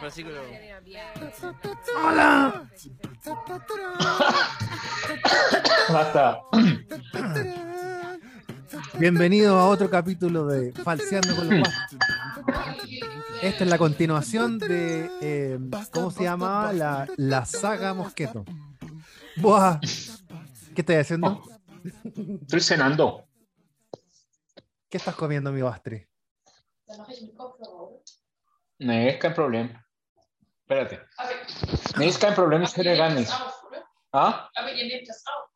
Versículo. ¡Hola! Basta. Bienvenido a otro capítulo de Falseando con los. Esta es la continuación de. eh, ¿Cómo se llamaba? La, la saga Mosqueto. Buah. ¿Qué estás haciendo? Estoy cenando. ¿Qué estás comiendo, mi Astrid? Nee, ist kein Problem. Espérate. Nee, ist kein Problem, ich höre gar nicht. Ah? Aber ihr nehmt das auf.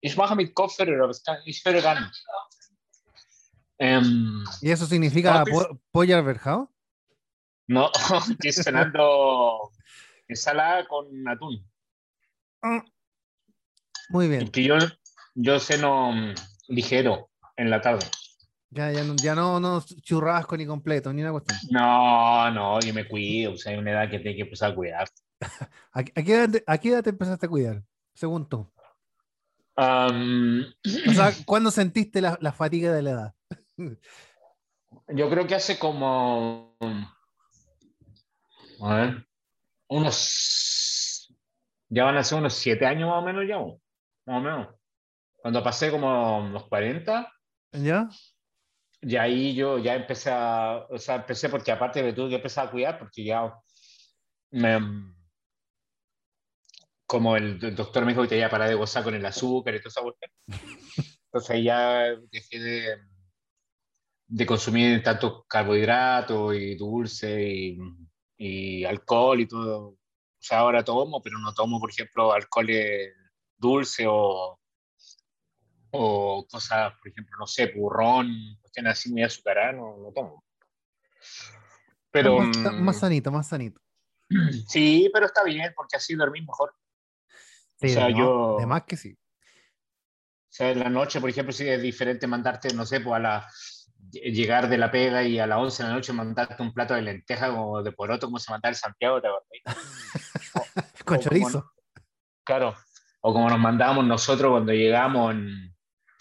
Ich mache mit Kopfhörer, aber es ich höre gar nicht. Ähm, ¿Y eso significa po- pollo alberjado? no, estoy cenando ensalada con atún. Muy bien. Porque yo, yo ceno mm, ligero en la tarde. Ya, ya, no, ya no, no churrasco ni completo, ni una cuestión. No, no, yo me cuido. O sea, hay una edad que tengo que empezar a cuidar. ¿A, a qué edad te, a qué edad te empezaste a cuidar? Según tú. O sea, ¿cuándo sentiste la, la fatiga de la edad? Yo creo que hace como. A ver. Unos. Ya van a ser unos siete años más o menos ya. Más o menos. Cuando pasé como los 40, ¿Ya? Y ahí yo ya empecé a. O sea, empecé porque aparte me tuve que empezar a cuidar porque ya. Me, como el, el doctor me dijo que tenía que parar de gozar con el azúcar y toda esa cuestión. Entonces ahí ya dejé de, de consumir tanto carbohidratos y dulce y, y alcohol y todo. O sea, ahora tomo, pero no tomo, por ejemplo, alcohol dulce o, o cosas, por ejemplo, no sé, burrón, cuestiones así muy azucaradas, no, no tomo. Pero más, mm, más sanito, más sanito. sí, pero está bien, porque así dormís mejor. Sí, o sea, de, más- yo- de más que sí. O sea, en la noche, por ejemplo, sí es diferente mandarte, no sé, pues a la llegar de la pega y a las 11 de la noche mandarte un plato de lenteja o de poroto, como se mandaba en Santiago, ¿te acordás? Con o como chorizo. Claro. O como nos mandábamos nosotros cuando llegamos, en-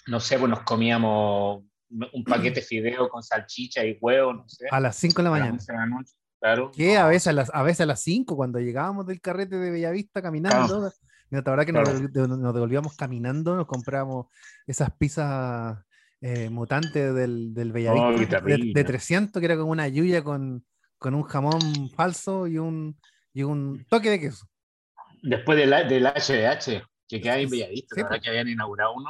no sé, pues nos comíamos un paquete de fideo con salchicha y huevo, no sé. A las 5 de la a mañana. 11 de la noche, claro. Que a veces a las, a veces a las 5, cuando llegábamos del carrete de Bellavista caminando, mira, la verdad que nos, Claro. devol- nos devolvíamos caminando, nos comprábamos esas pizzas eh, mutantes del, del Bellavista Oh, qué de- de, terrible. 300, que era como una yuya con, con un jamón falso y un, y un toque de queso. Después del, del HDH, que queda en Bellavista, Sí, la verdad que habían inaugurado uno.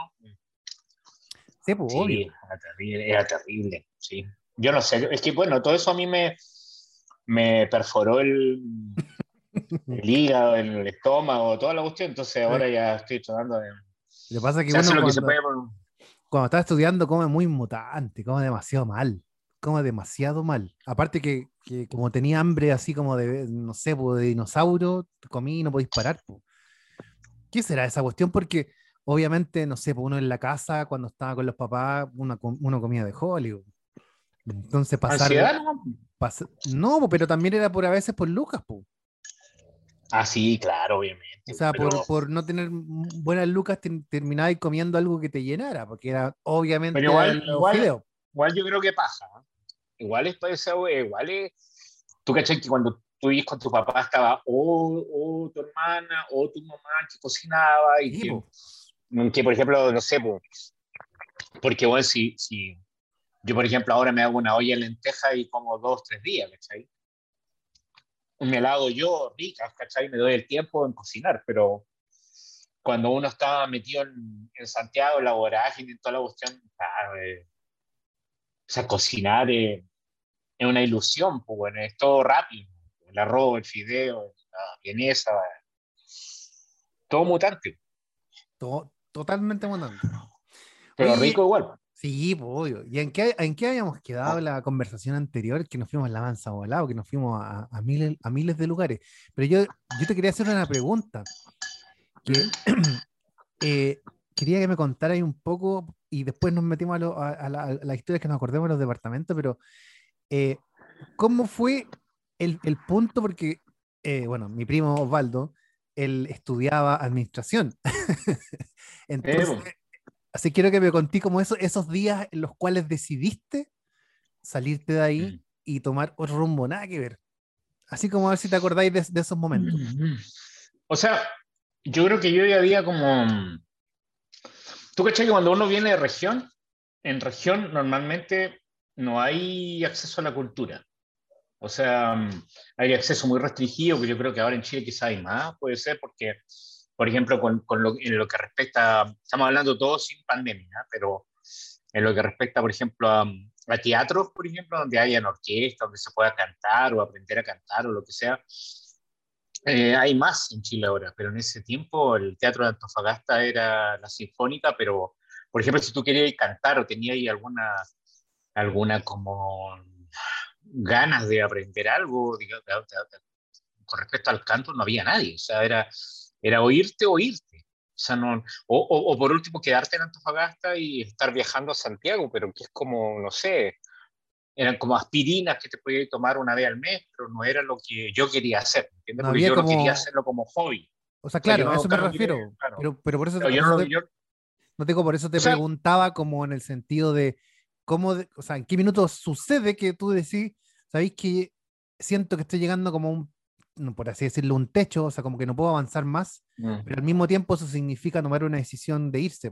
Sí, pues, Sí, obvio. era terrible, era terrible, sí. Yo no sé, es que bueno, todo eso a mí me, me perforó el, el hígado, el estómago, toda la cuestión, entonces ahora ya estoy tratando de... Lo que pasa que uno lo que se cuando, puede cuando está estudiando come muy mutante, come demasiado mal, come demasiado mal. Aparte que, que como tenía hambre así como de, no sé, po, de dinosaurio, comí y no podéis parar. po. ¿Qué será esa cuestión? Porque obviamente, no sé, po, uno en la casa, cuando estaba con los papás, uno, uno comía de Hollywood. Entonces pasar... Pas- no, po, pero también era por a veces por Lucas, po. Ah, sí, claro, obviamente. O sea, pero- por, por no tener buenas lucas, te, terminabas comiendo algo que te llenara, porque era obviamente Pero igual- igual-. Igual yo creo que pasa. ¿eh? Igual es igual es. Tú cachai que cuando tú ibas con tu papá estaba o, o tu hermana o tu mamá que cocinaba y Sí, que. Que, por ejemplo, no sé, po, porque bueno, si, si yo, por ejemplo, ahora me hago una olla de lenteja y como dos, tres días, ¿cachai? Me la hago yo rica, ¿cachai? Me doy el tiempo en cocinar, pero cuando uno está metido en, en Santiago, la vorágine, en toda la cuestión, eh, o sea, cocinar eh, es una ilusión, pues bueno, es todo rápido. El arroz, el fideo, la vienesa, todo mutante, To- totalmente mutante. pero Oye, rico igual. Sí, pues, obvio. ¿Y en qué, en qué habíamos quedado la conversación anterior? Que nos fuimos a la mansa volado, que nos fuimos a, a miles, a miles de lugares. Pero yo, yo te quería hacer una pregunta. Que, eh, quería que me contaras un poco y después nos metimos a, lo- a- a la- las historias que nos acordemos de los departamentos, pero eh, ¿cómo fue el, el punto? Porque, eh, bueno, mi primo Osvaldo, él estudiaba administración. Entonces, así quiero que me conté como eso, esos días en los cuales decidiste salirte de ahí Mm. y tomar otro rumbo, nada que ver. Así como a ver si te acordáis de, esos momentos. O sea, yo creo que yo ya había como... ¿Tú cachai que cuando uno viene de región, en región normalmente no hay acceso a la cultura? O sea, hay acceso muy restringido, que yo creo que ahora en Chile quizá hay más, puede ser, porque, por ejemplo, con, con lo, en lo que respecta, estamos hablando todo sin pandemia, pero en lo que respecta, por ejemplo, a, a teatros, por ejemplo, donde hayan orquesta, donde se pueda cantar o aprender a cantar o lo que sea. Eh, hay más en Chile ahora, pero en ese tiempo el teatro de Antofagasta era la sinfónica, pero, por ejemplo, si tú querías cantar o tenías alguna, alguna como ganas de aprender algo digamos, con respecto al canto, no había nadie, o sea, era, era oírte, oírte. O, sea, no, o, o, por último, quedarte en Antofagasta y estar viajando a Santiago, pero que es como, no sé, eran como aspirinas que te podías tomar una vez al mes, pero no era lo que yo quería hacer, ¿entiendes? Porque yo no quería hacerlo como hobby. O sea, claro, a eso me refiero. Pero, pero, por eso te, no, no, tengo, por eso te preguntaba como en el sentido de cómo, o sea, en qué minutos sucede que tú decís, sabéis que siento que estoy llegando como un por así decirlo, un techo, o sea, como que no puedo avanzar más, mm. pero al mismo tiempo eso significa tomar una decisión de irse.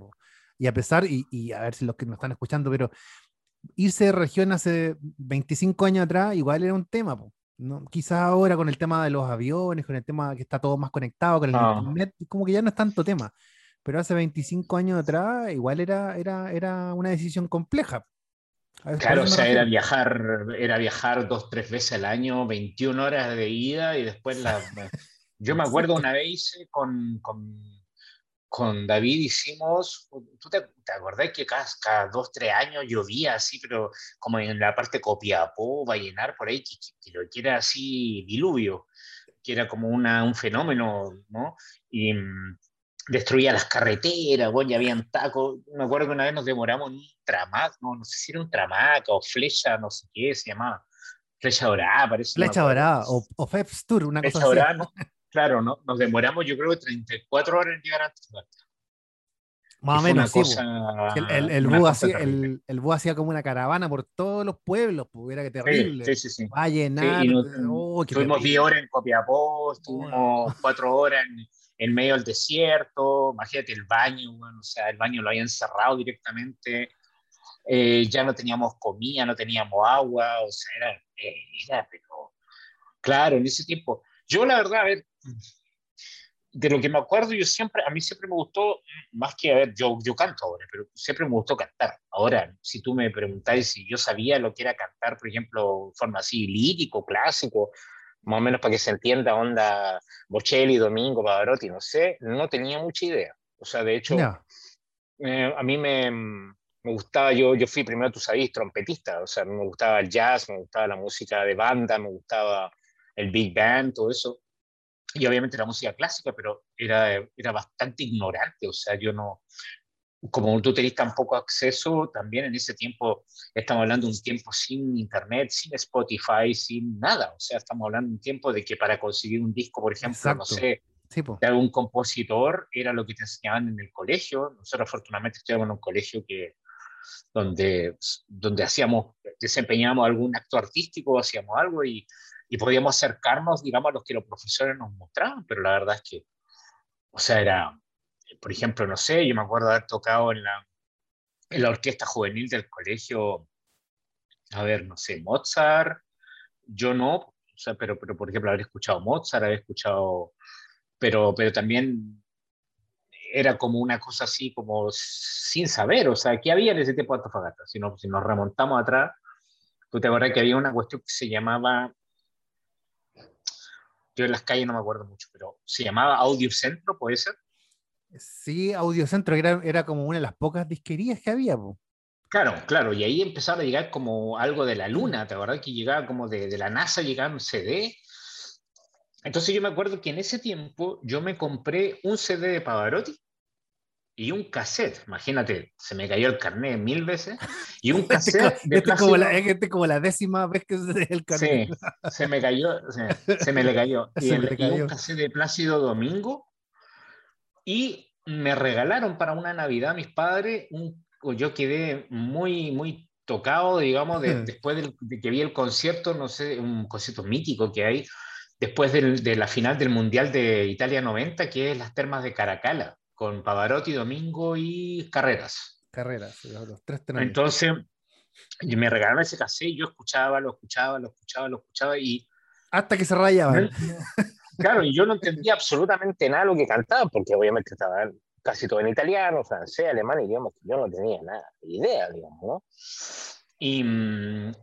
Y a pesar, y, a ver si los que nos están escuchando, pero irse de región hace 25 años atrás igual era un tema. ¿no? Quizás ahora con el tema de los aviones, con el tema que está todo más conectado, con el ah. internet, como que ya no es tanto tema. Pero hace 25 años atrás igual era, era, era una decisión compleja. Claro, o sea, era viajar, era viajar dos, tres veces al año, 21 horas de ida y después la... Yo me acuerdo una vez con, con, con David hicimos, ¿tú te, te acordás que cada, cada, dos, tres años llovía así, pero como en la parte Copiapó, Vallenar, por ahí, que, que, que era así diluvio, que era como una, un fenómeno, ¿no? Y, mm, destruía las carreteras, bueno, ya habían tacos. Me acuerdo que una vez nos demoramos en un tramac, no, no sé si era un tramac o flecha, no sé qué se llamaba. Flecha dorada, parece. Flecha dorada o, o Feps Tour, una flecha cosa dorada, ¿no? Claro, ¿no? nos demoramos yo creo que 34 horas en llegar a Antofagasta. Más o menos, sí. el, el, el, búho hacía, el, el hacía como una caravana por todos los pueblos, pues era que terrible. Sí, sí, sí. Va a llenar. Sí, oh, estuvimos 10 horas en Copiapó, estuvimos 4 horas en, en medio del desierto, imagínate el baño, bueno, o sea, el baño lo habían cerrado directamente, eh, ya no teníamos comida, no teníamos agua, o sea, era, eh, era, pero claro, en ese tiempo, yo la verdad, a ver, de lo que me acuerdo, yo siempre, a mí siempre me gustó, más que, a ver, yo, yo canto ahora, pero siempre me gustó cantar. Ahora, si tú me preguntáis si yo sabía lo que era cantar, por ejemplo, forma así, lírico, clásico, más o menos para que se entienda, onda Bocelli, Domingo, Pavarotti, no sé, no tenía mucha idea. O sea, de hecho, eh, a mí me, me, gustaba, yo, yo fui primero, tú sabes, trompetista, o sea, me gustaba el jazz, me gustaba la música de banda, me gustaba el big band, todo eso. Y obviamente la música clásica, pero era, era bastante ignorante, o sea, yo no, como tú tenías tan poco acceso, también en ese tiempo, estamos hablando de un tiempo sin internet, sin Spotify, sin nada. O sea, estamos hablando de un tiempo de que para conseguir un disco, por ejemplo, no sé, de algún compositor, era lo que te enseñaban en el colegio. Nosotros afortunadamente estudiamos en un colegio que, donde, donde hacíamos, desempeñábamos algún acto artístico, hacíamos algo y, y podíamos acercarnos, digamos, a los que los profesores nos mostraban, pero la verdad es que, o sea, era, por ejemplo, no sé, yo me acuerdo haber tocado en la, en la orquesta juvenil del colegio, a ver, no sé, Mozart, yo no, pero, pero por ejemplo, haber escuchado Mozart, haber escuchado, pero, pero también era como una cosa así, como sin saber, o sea, ¿qué había en ese tiempo de Antofagasta? Si, no, si nos remontamos atrás, tú te acuerdas que había una cuestión que se llamaba, yo en las calles no me acuerdo mucho, pero se llamaba Audio Centro, ¿puede ser? Sí, Audiocentro era, era como una de las pocas disquerías que había. Claro, claro, y ahí empezaba a llegar como algo de la luna, ¿te acuerdas? Que llegaba como de, de la NASA, llegaba un CD. Entonces yo me acuerdo que en ese tiempo yo me compré un CD de Pavarotti y un cassette. Imagínate, se me cayó el carnet mil veces. Y un este cassette de este como, la, este como la décima vez que se el carnet. Sí, se me cayó, se me le cayó. Y, el, y un cassette de Plácido Domingo y me regalaron para una Navidad mis padres, un, yo quedé muy, muy tocado, digamos, después de, que vi el concierto, no sé, un concierto mítico que hay, después de la final del Mundial de Italia 90, que es las termas de Caracala, con Pavarotti, Domingo y Carreras. Carreras, los tres Entonces, me regalaron ese cassette, yo escuchaba, lo escuchaba, lo escuchaba, lo escuchaba y... Hasta que se rayaban. Claro, y yo no entendía absolutamente nada lo que cantaban, porque obviamente estaba casi todo en italiano, francés, alemán, idiomas que yo no tenía nada, idea, digamos, ¿no? Y,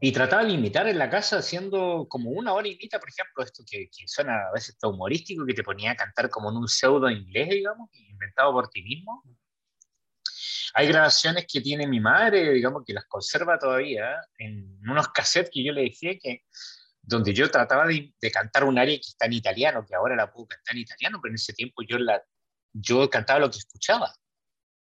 y, trataba de imitar en la casa haciendo como una hora imita, por ejemplo, esto que, que suena a veces humorístico, que te ponía a cantar como en un pseudo inglés, digamos, inventado por ti mismo. Hay grabaciones que tiene mi madre, digamos, que las conserva todavía en unos cassettes que yo le decía que donde yo trataba de, de, cantar un área que está en italiano, que ahora la puedo cantar en italiano, pero en ese tiempo yo, la, yo cantaba lo que escuchaba.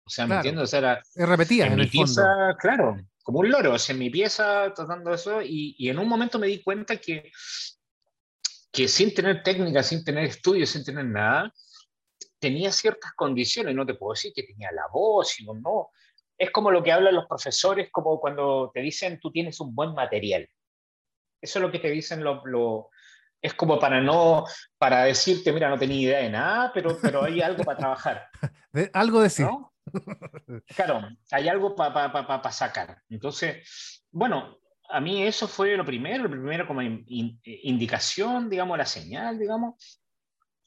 O sea, ¿me entiendes? O sea, era, repetía en, mi el pieza, fondo. claro, como un loro, o sea, en mi pieza tratando eso, y, y, en un momento me di cuenta que, que sin tener técnica, sin tener estudios, sin tener nada, tenía ciertas condiciones, no te puedo decir que tenía la voz, sino no. Es como lo que hablan los profesores, como cuando te dicen tú tienes un buen material. Eso es lo que te dicen lo, lo es como para no, para decirte, mira, no tenía idea de nada, pero, pero hay algo para trabajar. algo de sí. ¿no? Claro, hay algo para pa, pa, pa, sacar. Entonces, bueno, a mí eso fue lo primero, lo primero como in, in, indicación, digamos, la señal, digamos.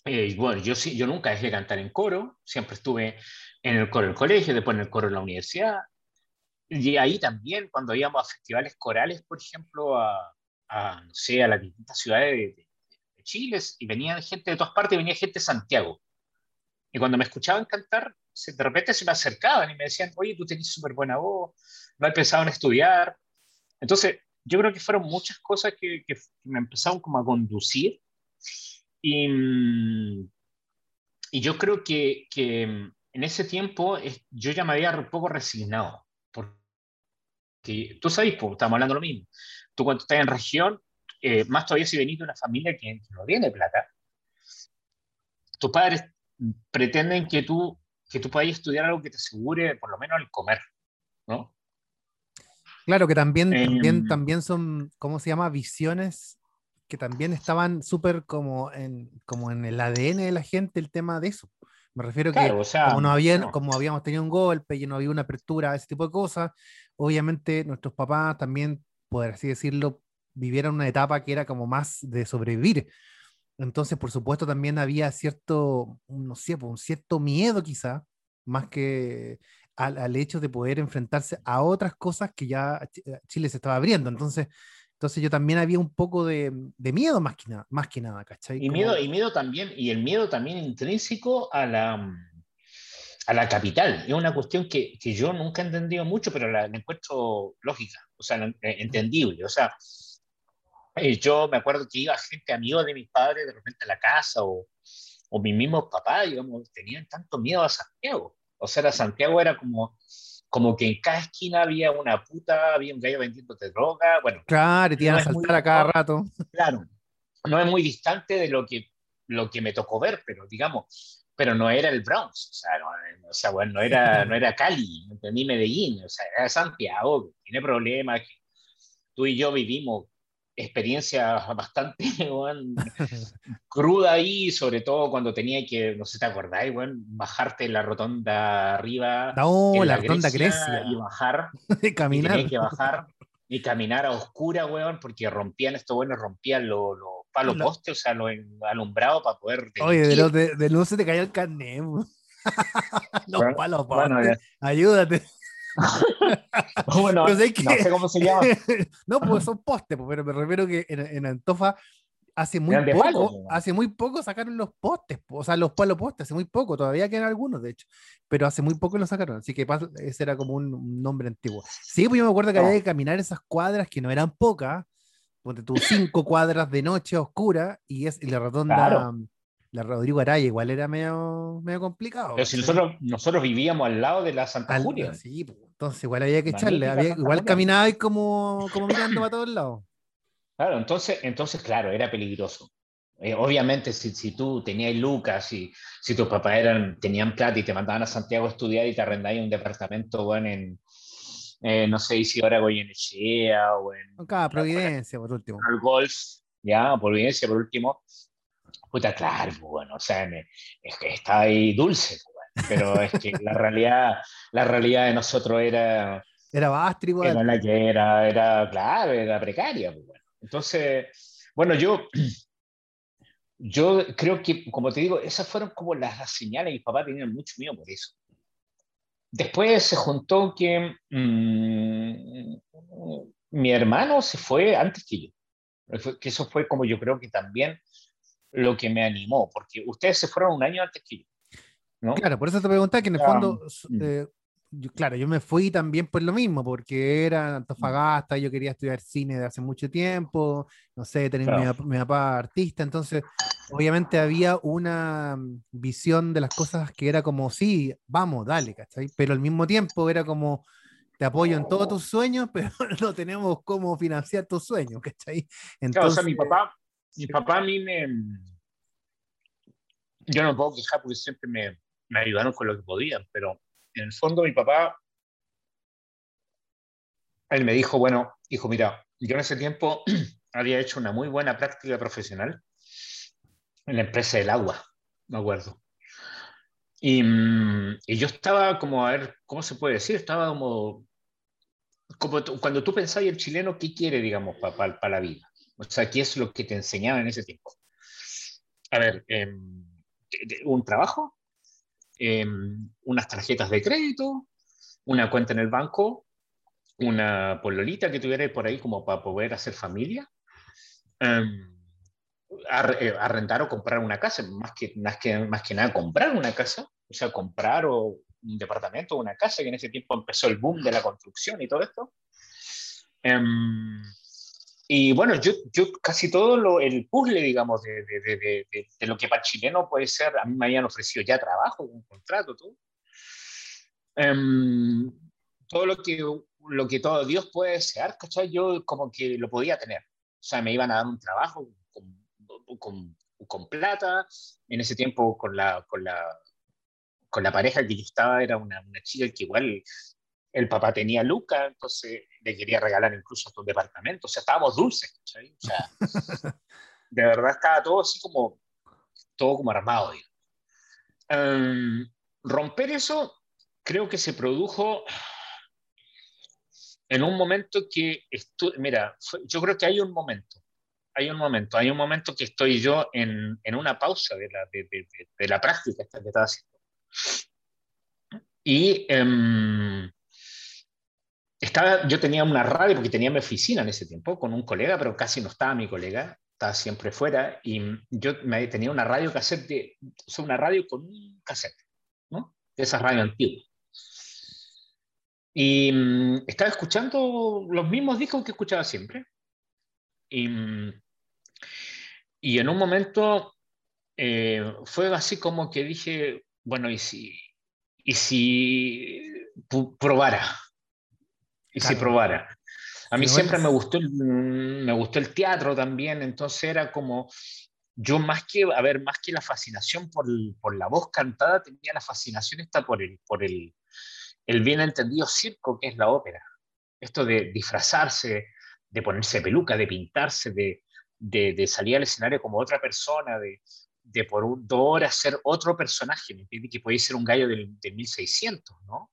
Eh, bueno, yo, sí, yo nunca dejé de cantar en coro, siempre estuve en el coro del colegio, después en el coro de la universidad. Y ahí también, cuando íbamos a festivales corales, por ejemplo, a, a no sé, a las distintas ciudades de, de, de Chile, y venía gente de todas partes, venía gente de Santiago. Y cuando me escuchaban cantar, de repente se me acercaban y me decían, oye, tú tenés súper buena voz, no he pensado en estudiar. Entonces, yo creo que fueron muchas cosas que, que me empezaron como a conducir. Y, y yo creo que, que, en ese tiempo yo ya me había un poco resignado. Porque tú sabes, pues, estamos hablando lo mismo. Tú cuando estás en región, eh, más todavía si venís de una familia que, no tiene plata, tus padres pretenden que tú que tú puedas estudiar algo que te asegure por lo menos el comer, ¿no? Claro, que también, eh, también, también son, ¿cómo se llama? Visiones que también estaban súper como en, como en el ADN de la gente el tema de eso. Me refiero claro, que o sea, como, no había, no. como habíamos tenido un golpe y no había una apertura ese tipo de cosas, obviamente nuestros papás también, por así decirlo, vivieron una etapa que era como más de sobrevivir. Entonces, por supuesto, también había cierto, no sé, un cierto miedo quizá, más que al, al, hecho de poder enfrentarse a otras cosas que ya Chile se estaba abriendo. Entonces, entonces yo también había un poco de, de miedo más que nada, más que nada, ¿cachai? Y, Como... miedo, y miedo también, y el miedo también intrínseco a la, a la capital. Es una cuestión que, que yo nunca he entendido mucho, pero la, la encuentro lógica, o sea, entendible. O sea, eh, yo me acuerdo que iba gente, amigos de mis padres, de repente a la casa, o, o mis mismos papás, digamos, tenían tanto miedo a Santiago. O sea, Santiago era como, como que en cada esquina había una puta, había un gallo vendiéndote droga. Bueno, claro, y te iban no a saltar a cada rato. Claro, no es muy distante de lo que, lo que me tocó ver, pero digamos, pero no era el Bronx, o sea, no, o sea bueno, no era, no era Cali, ni Medellín, o sea, era Santiago, tiene problemas. Tú y yo vivimos experiencia bastante bueno, cruda ahí, sobre todo cuando tenía que, no sé, ¿te acordáis? Bueno, bajarte la rotonda arriba. No, la, la, rotonda Grecia, Grecia. Y bajar. y caminar. Y que bajar y caminar a oscura, weón, porque rompían estos buenos, rompían los lo palos no. postes, o sea, los alumbrados para poder. Oye, de, los de, de luz se te cayó el carnet. los bueno, palos postes. Bueno, Ayúdate. bueno, que... no sé cómo se llama. no, pues son postes, pero me refiero que en, en Antofa hace muy poco, palo, hace muy poco sacaron los postes, o sea, los palos postes, hace muy poco, todavía quedan algunos, de hecho, pero hace muy poco los sacaron, así que ese era como un, un nombre antiguo. Sí, pues yo me acuerdo que no. había que caminar esas cuadras que no eran pocas, ponte tú cinco cuadras de noche oscura y, es, y la rotonda, claro. la Rodrigo Araya igual era medio, medio complicado. Pero si nosotros, nosotros vivíamos al lado de la Santa al, Julia. Sí, pues, entonces igual había que echarle, había, igual caminaba y como, como mirando para todos lados. Claro, entonces, entonces claro, era peligroso. Eh, obviamente, si, si, tú tenías lucas, si, si tus papás eran, tenían plata y te mandaban a Santiago a estudiar y te arrendáis un departamento bueno, en, eh, no sé si ahora Goyenechea o en... Acá, Providencia, por último. El Golf, ya, Providencia, por último. Puta, claro, pues, bueno, o sea, es que está ahí dulce, pues, pero es que la realidad, la realidad de nosotros era... Era Bastri, Era la que era, era, claro, era precaria. Pues, bueno. Entonces, bueno, yo, yo creo que, como te digo, esas fueron como las, señales. Mi papá tenía mucho miedo por eso. Después se juntó que mm, mi hermano se fue antes que yo. Que eso fue como yo creo que también lo que me animó, porque ustedes se fueron un año antes que yo. ¿no? Claro, por eso te preguntaba que en el fondo, mm. eh, claro, yo me fui también por lo mismo, porque era Antofagasta, yo quería estudiar cine de hace mucho tiempo, no sé, tener mi, papá artista, entonces obviamente había una visión de las cosas que era como, sí, vamos, dale, ¿cachai? Pero al mismo tiempo era como, te apoyo en todos tus sueños, pero no tenemos cómo financiar tus sueños, ¿cachai? Entonces, claro, o sea, mi papá, mi papá a mí me... Yo no puedo quejar porque siempre me, me ayudaron con lo que podían, pero en el fondo mi papá, él me dijo, bueno, hijo, mira, yo en ese tiempo había hecho una muy buena práctica profesional en la empresa del agua, me acuerdo. Y, mm, yo estaba como, a ver, ¿cómo se puede decir? Estaba como, cuando tú pensás el chileno, ¿qué quiere, digamos, para la vida? O sea, ¿qué es lo que te enseñaba en ese tiempo? A ver, em, un trabajo, Em, unas tarjetas de crédito, una cuenta en el banco, una pololita que tuviera por ahí como para poder hacer familia, em, eh, arrendar o comprar una casa, más que, más, que, más que nada comprar una casa, o sea, comprar o un departamento o una casa, que en ese tiempo empezó el boom de la construcción y todo esto. Em, y bueno, yo, yo casi todo lo, el puzzle, digamos, de, de, de, de, lo que para chileno puede ser, a mí me habían ofrecido ya trabajo, un contrato, todo. Um, todo lo que, lo que todo Dios puede desear, ¿cachai? Yo como que lo podía tener. O sea, me iban a dar un trabajo con, con, con plata, en ese tiempo con la, con la, con la pareja que yo estaba, era una, una chica que igual el papá tenía Luca, entonces le quería regalar incluso un departamento, o sea, estábamos dulces, ¿cachai? O sea, de verdad estaba todo así como, todo como armado. Um, romper eso creo que se produjo en un momento que, mira, yo creo que hay un momento, hay un momento, hay un momento que estoy yo en, en una pausa de la, de, de, de, la práctica que estaba haciendo. Y um, estaba, yo tenía una radio, porque tenía mi oficina en ese tiempo, con un colega, pero casi no estaba mi colega, estaba siempre fuera, y yo me, tenía una radio cassette, de, o sea, una radio con un cassette, ¿no? De esa radio antigua. Y mm, estaba escuchando los mismos discos que escuchaba siempre. Y, mm, y en un momento eh, fue así como que dije, bueno, ¿y si, y si probara? Y si probara. A mí siempre me gustó, el, me gustó el teatro también, entonces era como, yo más que, a ver, más que la fascinación por, por la voz cantada, tenía la fascinación esta por el, por el, el bien entendido circo que es la ópera. Esto de disfrazarse, de ponerse peluca, de pintarse, de, de, de salir al escenario como otra persona, de, de por un, dos horas ser otro personaje, Que puede ser un gallo del, de 1600, ¿no?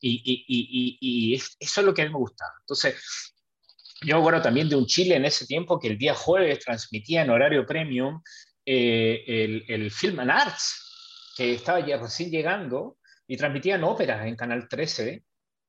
Y, eso es lo que a mí me gustaba. Entonces, yo acuerdo también de un Chile en ese tiempo que el día jueves transmitía en horario premium eh, el, el, Film and Arts, que estaba ya recién llegando, y transmitían óperas en Canal 13,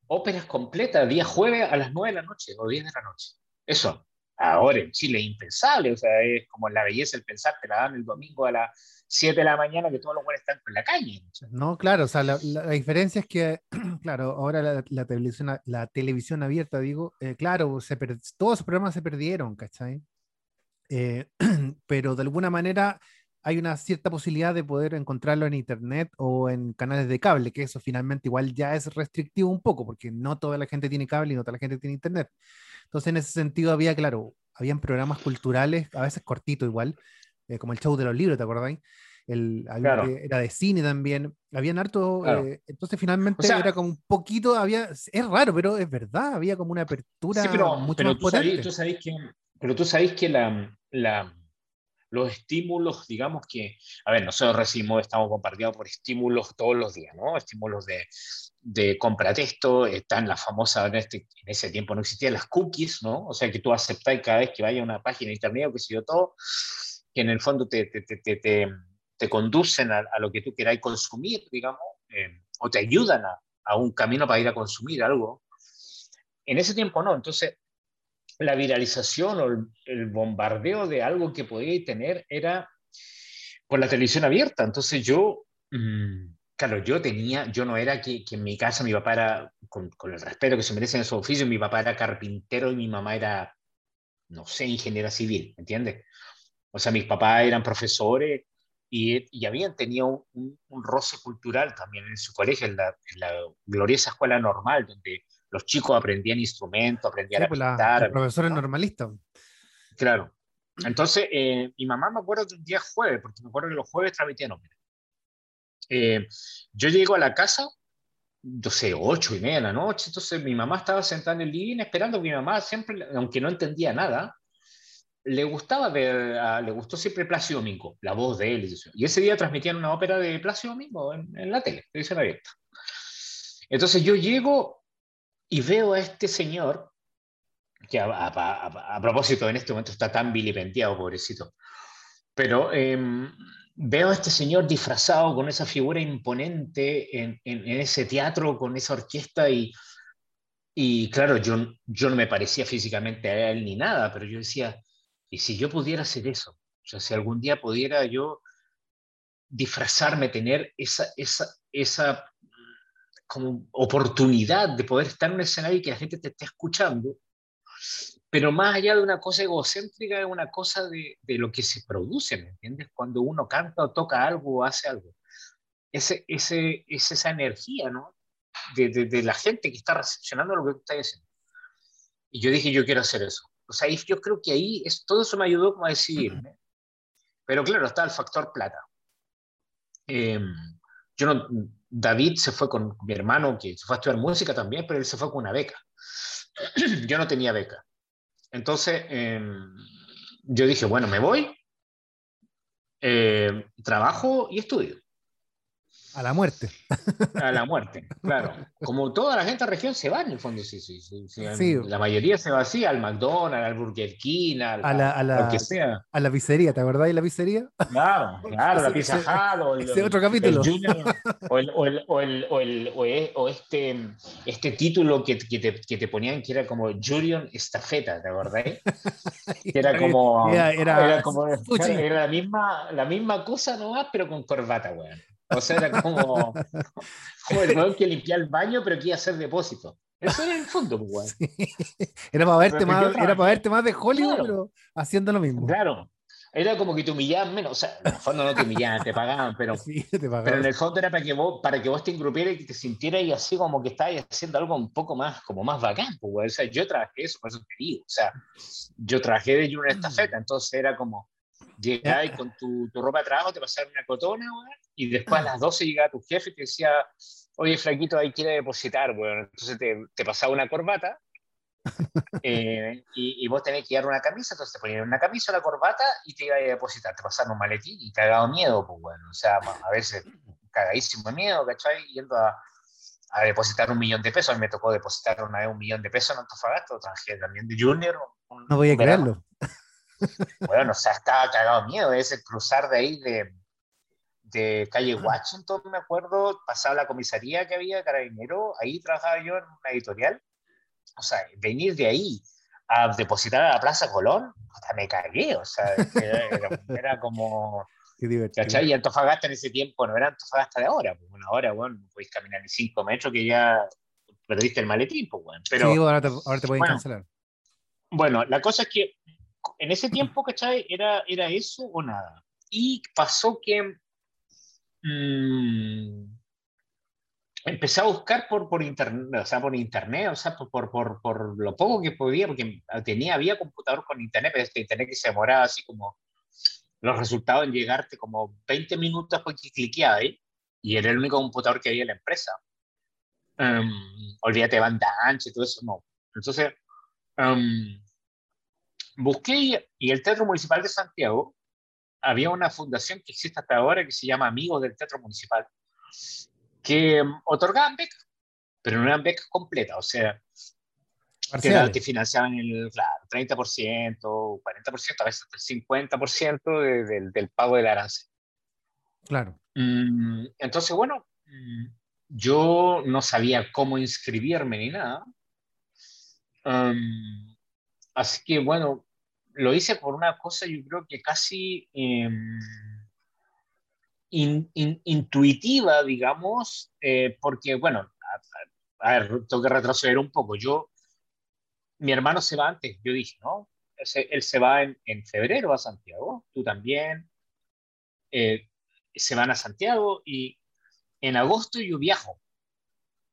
óperas completas, día jueves a las 9 de la noche o 10 de la noche. Eso, ahora en Chile es impensable, o sea, es como la belleza el pensar, te la dan el domingo a las 7 de la mañana que todos los buenos están en la calle. No, claro, o sea, la, diferencia es que, claro, ahora la, televisión, la televisión abierta, digo, eh, claro, se todos los programas se perdieron, ¿cachai? Eh, pero de alguna manera hay una cierta posibilidad de poder encontrarlo en internet o en canales de cable, que eso finalmente igual ya es restrictivo un poco, porque no toda la gente tiene cable y no toda la gente tiene internet. Entonces, en ese sentido había, claro, habían programas culturales, a veces cortitos igual, eh, como el show de los libros, ¿te acordáis? El, era de cine también, habían harto, eh, entonces finalmente era como un poquito, había, es raro, pero es verdad, había como una apertura sí, pero, mucho más potente. tú sabés que, pero tú sabés que la, la, los estímulos, digamos que, a ver, nosotros recibimos, estamos compartidos por estímulos todos los días, ¿no? Estímulos de, de compra texto, están las famosas, en, este, en ese tiempo no existían las cookies, ¿no? O sea, que tú aceptáis cada vez que vaya a una página de internet o que sé yo todo, que en el fondo te, te, te, te conducen a, a, lo que tú queráis consumir, digamos, eh, o te ayudan a, a un camino para ir a consumir algo. En ese tiempo no, entonces la viralización o el, bombardeo de algo que podía tener era por la televisión abierta. Entonces yo, mmm, claro, yo tenía, yo no era que, que, en mi casa mi papá era, con, con el respeto que se merecen en su oficio, mi papá era carpintero y mi mamá era, no sé, ingeniera civil, ¿entiendes? O sea, mis papás eran profesores y, y habían tenido un, un, roce cultural también en su colegio, en la, en la gloriosa escuela normal, donde los chicos aprendían instrumentos, aprendían sí, pues a pintar. La, profesores ¿no? normalistas. Claro. Entonces, eh, mi mamá me acuerdo que un día jueves, porque me acuerdo que los jueves transmitían ópera. Eh, yo llego a la casa, no sé, ocho y media de la noche, entonces mi mamá estaba sentada en el living esperando, mi mamá siempre, aunque no entendía nada, le gustaba ver, a, le gustó siempre Plácido Domingo, la voz de él. Y ese día transmitían una ópera de Plácido Domingo en, en la tele, televisión abierta. Entonces yo llego y veo a este señor, que a, propósito en este momento está tan vilipendiado, pobrecito, pero eh, veo a este señor disfrazado con esa figura imponente en, en, en ese teatro, con esa orquesta y, y claro, yo, yo no me parecía físicamente a él ni nada, pero yo decía, ¿y si yo pudiera hacer eso? O sea, si algún día pudiera yo disfrazarme, tener esa, esa, esa como oportunidad de poder estar en un escenario y que la gente te esté escuchando, pero más allá de una cosa egocéntrica, es una cosa de, de, lo que se produce, ¿me entiendes? Cuando uno canta o toca algo o hace algo. Ese, ese, es esa energía, ¿no? De, de, de, la gente que está recepcionando lo que tú estás haciendo. Y yo dije, yo quiero hacer eso. O sea, yo creo que ahí es, todo eso me ayudó como a decidirme. Pero claro, está el factor plata. Eh, yo no, David se fue con mi hermano, que se fue a estudiar música también, pero él se fue con una beca. yo no tenía beca. Entonces, eh, yo dije, bueno, me voy, eh, trabajo y estudio. A la muerte. A la muerte, claro. Como toda la gente de la región se va en el fondo, sí, sí, sí, sí. La mayoría se va así, al McDonald's, al Burger King, al, a, la, a la, lo que sea. A la pizzería, ¿te acordás de la pizzería? Claro, claro, la Pizza Hut. Ese otro capítulo. El junior, o, el, o, el, o, el, o, el, o, este, este título que, que, te, que te ponían que era como Julian Estafeta, ¿te acordás? Era como... Era, era, era como era la, misma, la misma cosa nomás, pero con corbata, weón. O sea, era como, como el weón que limpia el baño, pero que iba a hacer depósito. Eso era el fondo, pues, sí. Era para verte más, era para verte más de Hollywood, claro. pero haciendo lo mismo. Claro. Era como que te humillaban menos. O sea, en el fondo no te humillaban, te pagaban, pero, sí, te pagaban. pero en el fondo era para que vos, para que vos te engrupieras y te sintieras y así como que estabas haciendo algo un poco más, como más bacán. Pues, o sea, yo trabajé eso, por eso te digo. O sea, yo trabajé de una estafeta, entonces era como, Llegabas con tu, tu, ropa de trabajo, te pasaron una cotona, weón, y después a las 12 llegaba tu jefe y te decía, oye, flaquito, ahí quiere depositar, weón. Entonces te, te pasaba una corbata eh, y, y, vos tenés que dar una camisa, entonces te ponían una camisa, la corbata y te iba a depositar. Te pasaron un maletín y cagado miedo, pues, bueno. O sea, a veces cagadísimo de miedo, ¿cachai? Yendo a, a depositar un millón de pesos. A mí me tocó depositar una vez un millón de pesos en Antofagasta, trabajé también de Junior. Un, no voy a creerlo. Bueno, o sea, estaba cagado miedo, ese cruzar de ahí de, de calle Washington, me acuerdo, pasaba la comisaría que había, Carabinero, ahí trabajaba yo en una editorial. O sea, venir de ahí a depositar a la Plaza Colón, hasta me cagué, o sea, era, era, como... Qué divertido. ¿Cachai? Y Antofagasta en ese tiempo no era Antofagasta de ahora, pues bueno, ahora, bueno, podéis caminar ni cinco metros que ya perdiste el maletín, pues bueno. Pero, sí, ahora te, ahora te podéis bueno, cancelar. Bueno, la cosa es que en ese tiempo, ¿cachai? Era, era eso o nada. Y pasó que mmm, empecé a buscar por, por internet, o sea, por internet, o sea, por, por, por, lo poco que podía, porque tenía, había computador con internet, pero este internet que se demoraba así como los resultados en llegarte como 20 minutos después que cliqueaba ahí, y era el único computador que había en la empresa. Um, olvídate banda ancha y todo eso, no. Entonces, um, busqué y el Teatro Municipal de Santiago había una fundación que existe hasta ahora que se llama Amigos del Teatro Municipal, que mm, otorgaban becas, pero no eran becas completas, o sea, era, que, financiaban el claro, 30%, 40%, a veces hasta el 50% de, del pago del arancel. Claro. Mm, entonces, bueno, mm, yo no sabía cómo inscribirme ni nada. así que, bueno, lo hice por una cosa, yo creo que casi em, intuitiva, digamos, eh, porque, bueno, a, ver, tengo que retroceder un poco. Yo, mi hermano se va antes, yo dije, ¿no? Él se, va en, en, febrero a Santiago, tú también. Eh, se van a Santiago y en agosto yo viajo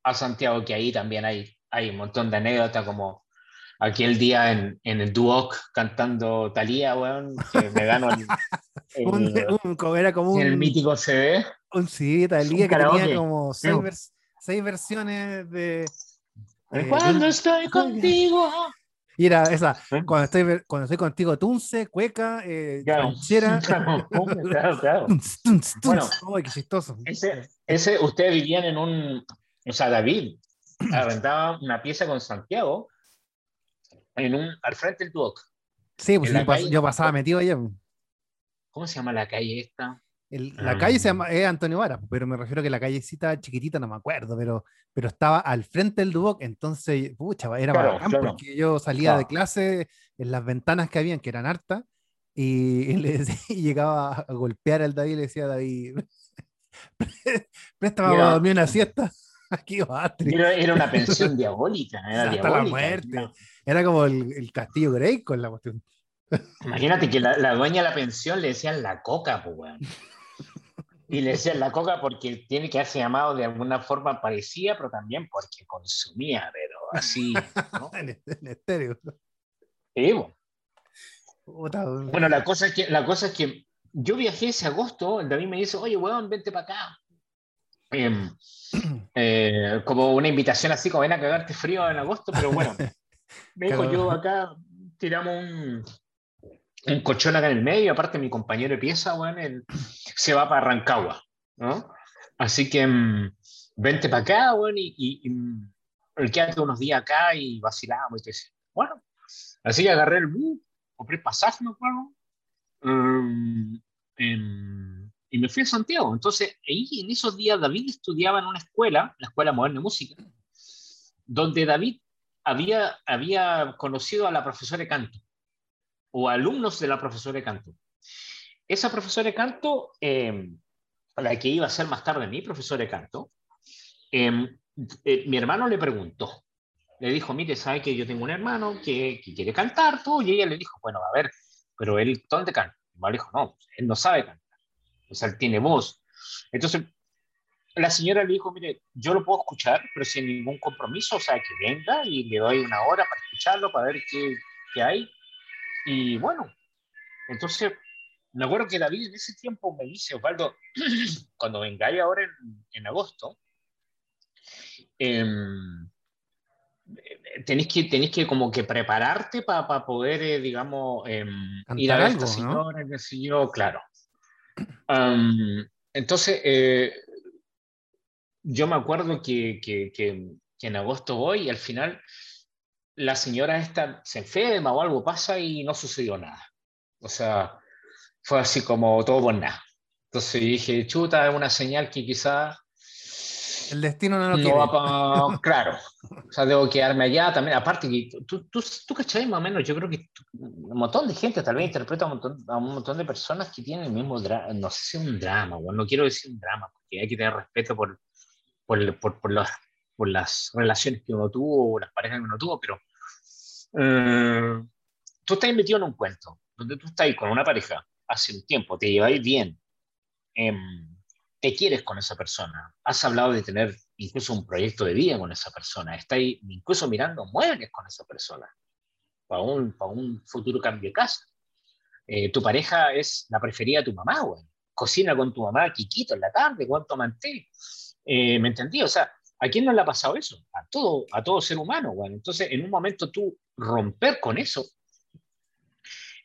a Santiago, que ahí también hay, hay un montón de anécdotas como aquel día en, en el Duoc cantando Talía, weón, que me gano el, un, era como un, el mítico CD. Un sí, Talía que tenía como seis, seis versiones de... Eh, cuando estoy contigo. Y era esa, ¿Eh? cuando estoy, cuando estoy contigo, Tunce, Cueca, eh, claro. Claro, claro, bueno, qué chistoso. Ese, ese, ustedes vivían en un, o sea, David arrendaba una pieza con Santiago en un, al frente del Duoc. Sí, pues yo, pasaba metido allá. ¿Cómo se llama la calle esta? la ah. calle se llama, es Antonio Vara, pero me refiero a que la callecita chiquitita, no me acuerdo, pero, pero estaba al frente del Duoc, entonces, pucha, era bacán porque yo salía de clase en las ventanas que habían, que eran hartas, y, llegaba a golpear al David y le decía a David, préstame a dormir una siesta. Aquí era, era, una pensión diabólica, era Hasta la muerte. Era como el, el castillo Grey con la cuestión. Imagínate que la, la, dueña de la pensión le decían la coca, pues, weón. Y le decían la coca porque tiene que haberse llamado de alguna forma parecida, pero también porque consumía, pero así, ¿no? en, estéreo. bueno. la cosa, es que, la cosa es que yo viajé ese agosto, el David me dice, oye, weón, vente para acá. Em, eh, como una invitación así, como ven a cagarte frío en agosto, pero bueno, me dijo, yo acá tiramos un, un colchón acá en el medio, aparte mi compañero de pieza, bueno, él se va para Rancagua, ¿no? Así que mm, vente para acá, bueno, y, y, y quédate unos días acá y vacilamos y te Bueno, así que agarré el bus, compré pasaje, me acuerdo, um, y me fui a Santiago. Entonces, ahí en esos días David estudiaba en una escuela, la Escuela Moderna de Música, donde David había, había conocido a la profesora de canto o alumnos de la profesora de canto. Esa profesora de canto, em, la que iba a ser más tarde mi profesora de canto, em, eh, mi hermano le preguntó, le dijo, mire, sabe que yo tengo un hermano que, quiere cantar, todo, y ella le dijo, bueno, a ver, pero él, ¿dónde canta? Y le dijo, no, él no sabe cantar, o sea, él tiene voz. Entonces, la señora le dijo, mire, yo lo puedo escuchar, pero sin ningún compromiso, o sea, que venga y le doy una hora para escucharlo, para ver qué, qué hay. Y bueno, entonces me acuerdo que David en ese tiempo me dice, Osvaldo, cuando vengáis ahora en, en agosto, em, tenéis que, tenéis que como que prepararte para poder, eh, digamos, em, ir a ver esta señora, ¿no? claro. Entonces, eh, yo me acuerdo que, que, que, en agosto voy y al final la señora esta se enferma o algo pasa y no sucedió nada. O sea, fue así como todo por nada. Entonces dije, chuta, es una señal que quizá... El destino no lo quiere. claro. O sea, debo quedarme allá también. Aparte, que tú, tú, tú cachai más o menos, yo creo que un montón de gente tal vez interpreta a un montón, a un montón de personas que tienen el mismo drama. No sé si es un drama, bueno, no quiero decir un drama, porque hay que tener respeto por, por, por, por los por las relaciones que uno tuvo o las parejas que uno tuvo, pero eh, tú estás metido en un cuento donde tú estás con una pareja hace un tiempo, te lleváis bien, em, te quieres con esa persona, has hablado de tener incluso un proyecto de vida con esa persona, estás incluso mirando muebles con esa persona para un, para un futuro cambio de casa. Eh, tu pareja es la preferida de tu mamá, güey. Cocina con tu mamá, Kikito, en la tarde, cuánto manté. Eh, ¿Me entendí? O sea, ¿A quién no le ha pasado eso? A todo, a todo ser humano. Bueno, entonces, en un momento tú romper con eso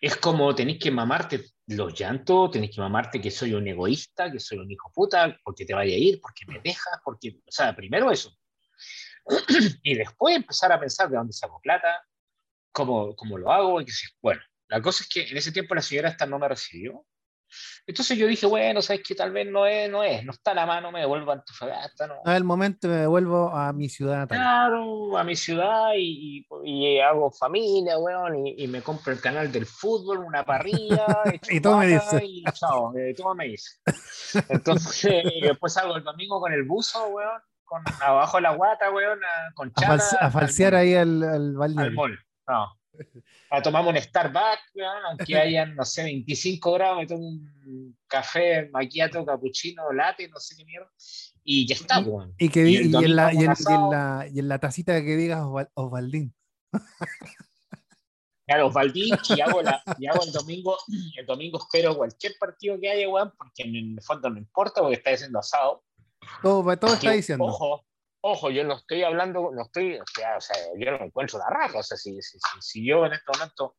es como tenéis que mamarte los llantos, tenéis que mamarte que soy un egoísta, que soy un hijo puta, porque te vaya a ir, porque me dejas, porque, o sea, primero eso. y después empezar a pensar de dónde saco plata, cómo, cómo lo hago, y que, bueno, la cosa es que en ese tiempo la señora esta no me recibió, entonces yo dije, bueno, sabes que tal vez no es, no es, no está la mano, me devuelvo a Antofagasta. No. A el momento me devuelvo a mi ciudad. Claro, a mi ciudad y, y, hago familia, weón, y, y, me compro el canal del fútbol, una parrilla. y todo me dice. Y chao, eh, todo me dice. Entonces, después salgo el domingo con el buzo, weón, con abajo la guata, weón, con chata. A, falsear ahí al, al, al mall. No a tomamos un Starbucks, aunque hayan, no sé, 25 grados, me tomo un café, maquiato, cappuccino, latte, no sé qué mierda, y ya está, Y, que, y, en la, y, en, la, tacita que digas Osvaldín. Claro, Osvaldín, y hago, la, y hago el domingo, el domingo espero cualquier partido que haya, weón, porque en el fondo no importa, porque está haciendo asado. Todo, todo está diciendo. Ojo, ojo, yo no estoy hablando, no estoy, o sea, o sea yo no encuentro la raja, o sea, si, si, si, yo en este momento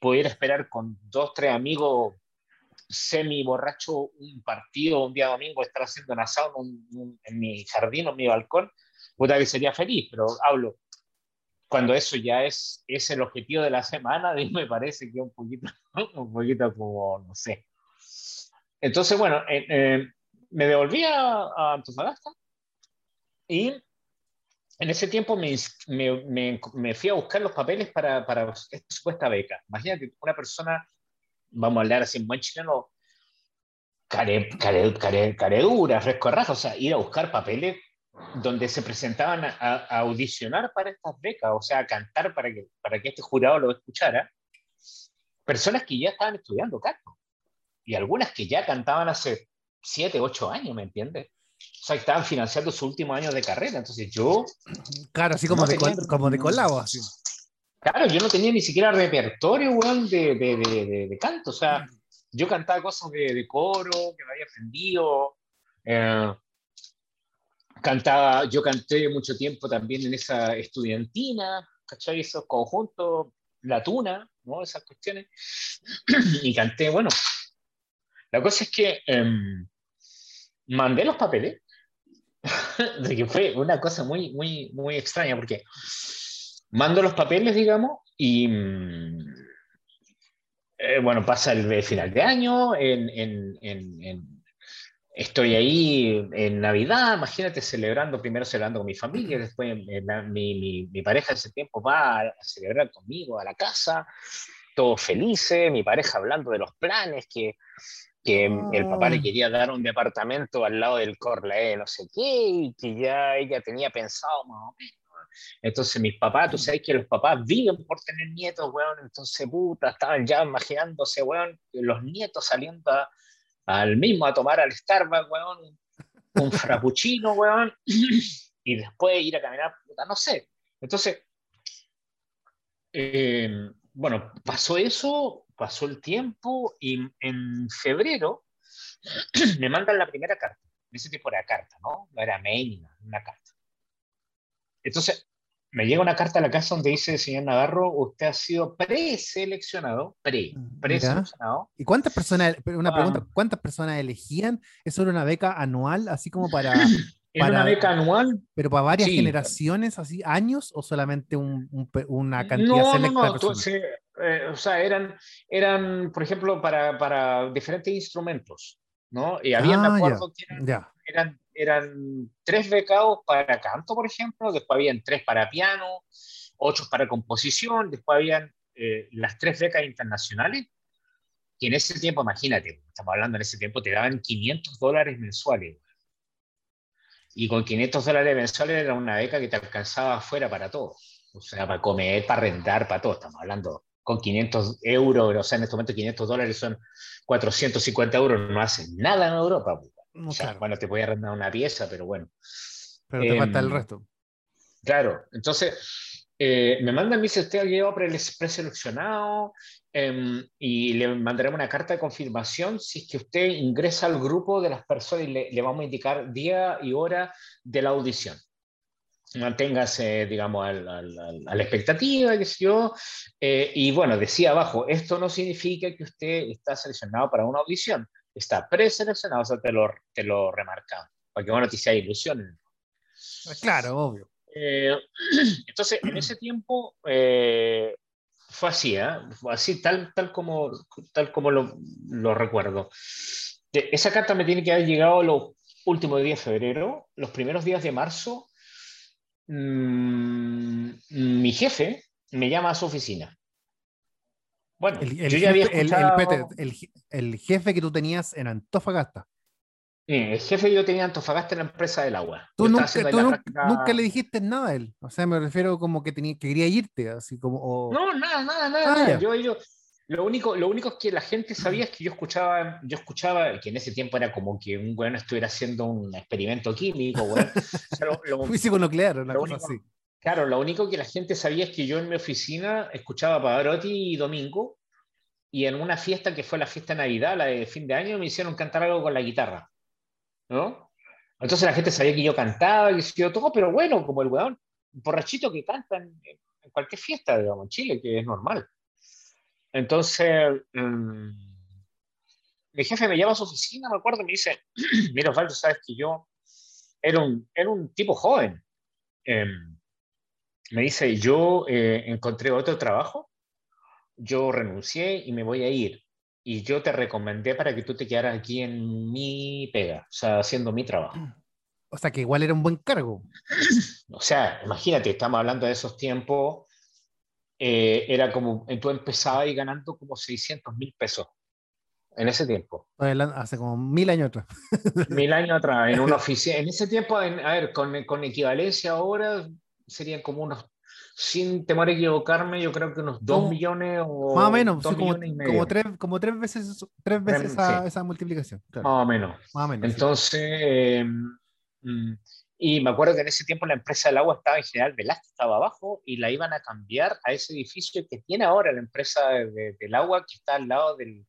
pudiera esperar con dos, tres amigos semi borracho un partido un día domingo, estar haciendo un asado en, mi jardín o en mi balcón, puta que sería feliz, pero hablo, cuando eso ya es, es el objetivo de la semana, me parece que un poquito, un poquito como, no sé. Entonces, bueno, eh, eh, me devolví a, a Antofagasta y en ese tiempo me, me, me, fui a buscar los papeles para, para esta supuesta beca. Imagínate, una persona, vamos a hablar así en buen chileno, care, care, care, caredura, fresco raja, o sea, ir a buscar papeles donde se presentaban a, audicionar para estas becas, o sea, a cantar para que, para que este jurado lo escuchara. Personas que ya estaban estudiando canto y algunas que ya cantaban hace 7, 8 años, ¿me entiendes? O sea, estaban financiando su último año de carrera. Entonces yo. Claro, así como, de, como de colado, así. Claro, yo no tenía ni siquiera repertorio, weón, de, de, de, de, canto. O sea, yo cantaba cosas de, coro que me había aprendido. Eh, cantaba, yo canté mucho tiempo también en esa estudiantina, ¿cachai? Esos conjuntos, la tuna, ¿no? Esas cuestiones. y canté, bueno. La cosa es que em, mandé los papeles. De que fue una cosa muy, muy, muy extraña, porque mando los papeles, digamos, y mm, eh, bueno, pasa el final de año, en, en, en, estoy ahí en Navidad, imagínate, celebrando, primero celebrando con mi familia, después mi, mi, mi, pareja ese tiempo va a celebrar conmigo a la casa, todos felices, mi pareja hablando de los planes que que el papá le ah. quería dar un departamento al lado del Corlae, no sé qué, y que ya ella tenía pensado más o menos. Entonces mis papás, tú sabes que los papás viven por tener nietos, weón, entonces puta, estaban ya imaginándose, weón, los nietos saliendo al mismo a tomar al Starbucks, weón, un frappuccino, weón, y después ir a caminar, puta, no sé. Entonces, eh, bueno, pasó eso, pasó el tiempo y en febrero me mandan la primera carta. En ese tipo era carta, ¿no? No era mail, una carta. Entonces, me llega una carta a la casa donde dice, señor Navarro, usted ha sido preseleccionado, pre, mm, preseleccionado. ¿Y cuántas personas, una ah. pregunta, cuántas personas elegían? ¿Es solo una beca anual, así como para... ¿Es una beca anual? ¿Pero para varias generaciones, así, años, o solamente una cantidad selecta de personas? Eh, o sea, eran, eran por ejemplo, para, para diferentes instrumentos, ¿no? Y había, ah, acuerdo que eran, eran, tres becados para canto, por ejemplo, después habían tres para piano, ocho para composición, después habían eh, las tres becas internacionales, que en ese tiempo, imagínate, estamos hablando en ese tiempo, te daban 500 dólares mensuales. Y con 500 dólares mensuales era una beca que te alcanzaba afuera para todo. O sea, para comer, para rentar, para todo. Estamos hablando con 500 euros, o sea, en este momento 500 dólares son 450 euros, no hacen nada en Europa. Bueno, te voy a arrendar una pieza, pero bueno. Pero te falta el em, resto. Claro, entonces eh, me mandan, me dice, usted ha llegado preseleccionado eh, y le mandaremos una carta de confirmación si es que usted ingresa al grupo de las personas y le, le vamos a indicar día y hora de la audición. manténgase, digamos, a la expectativa, que sé yo. Eh, y bueno, decía abajo, esto no significa que usted está seleccionado para una audición, está preseleccionado, o sea, te lo, te lo remarcamos, para que bueno, te sea ilusión. Claro, obvio. Eh, entonces, en ese tiempo eh, fue así, ¿eh? así tal, tal como, tal como lo, lo recuerdo. Esa carta me tiene que haber llegado los últimos días de febrero, los primeros días de marzo. Mmm, mi jefe me llama a su oficina. Bueno, el, yo ya había escuchado... el, el, jefe que tú tenías en Antofagasta. El jefe que yo tenía en Antofagasta en la empresa del agua. Tú, nunca, nunca, le dijiste nada a él. O sea, me refiero como que, tenía, que quería irte, así como. No, nada, nada, nada. Ah, yo, yo, lo único, lo único es que la gente sabía es que yo escuchaba, yo escuchaba, que en ese tiempo era como que un weón estuviera haciendo un experimento químico, weón. Físico nuclear, una cosa así. Claro, lo único que la gente sabía es que yo en mi oficina escuchaba Pavarotti y Domingo, y en una fiesta que fue la fiesta de Navidad, la de fin de año, me hicieron cantar algo con la guitarra, ¿no? Entonces la gente sabía que yo cantaba, que yo todo, pero bueno, como el weón borrachito que canta en, en cualquier fiesta, digamos, en Chile, que es normal. Entonces, mm, mi jefe me llama a su oficina, me acuerdo, y me dice, mira, Osvaldo, sabes que yo era un, era un tipo joven. Em, me dice, yo eh, encontré otro trabajo, yo renuncié y me voy a ir. Y yo te recomendé para que tú te quedaras aquí en mi pega, o sea, haciendo mi trabajo. O sea, que igual era un buen cargo. O sea, imagínate, estamos hablando de esos tiempos, eh, era como, tú empezabas ahí ganando como 600 mil pesos en ese tiempo. Hace como mil años atrás. Mil años atrás, en una oficina. En ese tiempo, a ver, con, con equivalencia ahora, serían como unos sin temor a equivocarme, yo creo que unos 2 millones o más o menos, como, como, tres, como tres veces, tres veces esa, esa multiplicación. Más o menos. Más o menos Entonces, eh, mm, y me acuerdo que en ese tiempo la empresa del agua estaba en general, Velázquez estaba abajo y la iban a cambiar a ese edificio que tiene ahora la empresa del agua que está al lado del,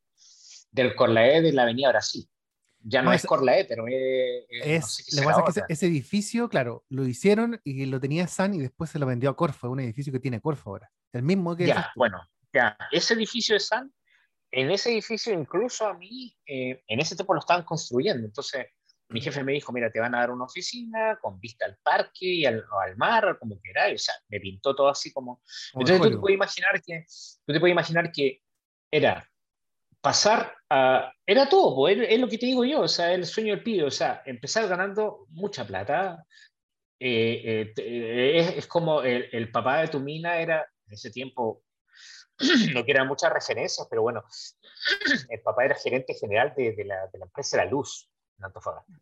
del Corlaé de la Avenida Brasil. Ya no, es, Corlaé, pero es... es lo que pasa es que ese, edificio, claro, lo hicieron y lo tenía San y después se lo vendió a Corfo, un edificio que tiene Corfo ahora. El mismo que... Ya, bueno, ya, ese edificio de San, en ese edificio incluso a mí, eh, en ese tiempo lo estaban construyendo, entonces mi jefe me dijo, mira, te van a dar una oficina con vista al parque y al, al mar, como queráis. O sea, me pintó todo así como... Entonces tú te puedes imaginar que, tú te puedes imaginar que era pasar a... Era todo, pues, es lo que te digo yo, o sea, el sueño del pibe, o sea, empezar ganando mucha plata. Eh, eh, es, como el, el, papá de tu mina era, en ese tiempo, no quiero muchas referencias, pero bueno, el papá era gerente general de, de, la, de la empresa La Luz en Antofagasta.